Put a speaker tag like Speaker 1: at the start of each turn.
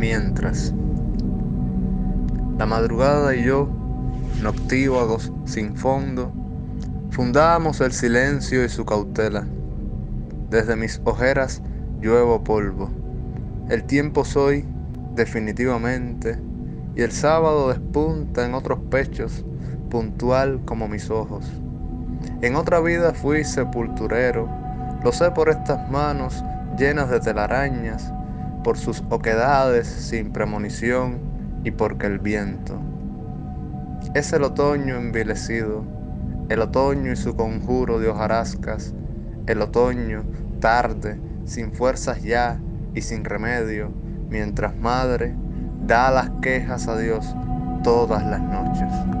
Speaker 1: mientras. La madrugada y yo, noctívagos sin fondo, fundamos el silencio y su cautela. Desde mis ojeras lluevo polvo. El tiempo soy definitivamente y el sábado despunta en otros pechos, puntual como mis ojos. En otra vida fui sepulturero, lo sé por estas manos llenas de telarañas, por sus oquedades sin premonición y porque el viento. Es el otoño envilecido, el otoño y su conjuro de hojarascas, el otoño tarde, sin fuerzas ya y sin remedio, mientras madre da las quejas a Dios todas las noches.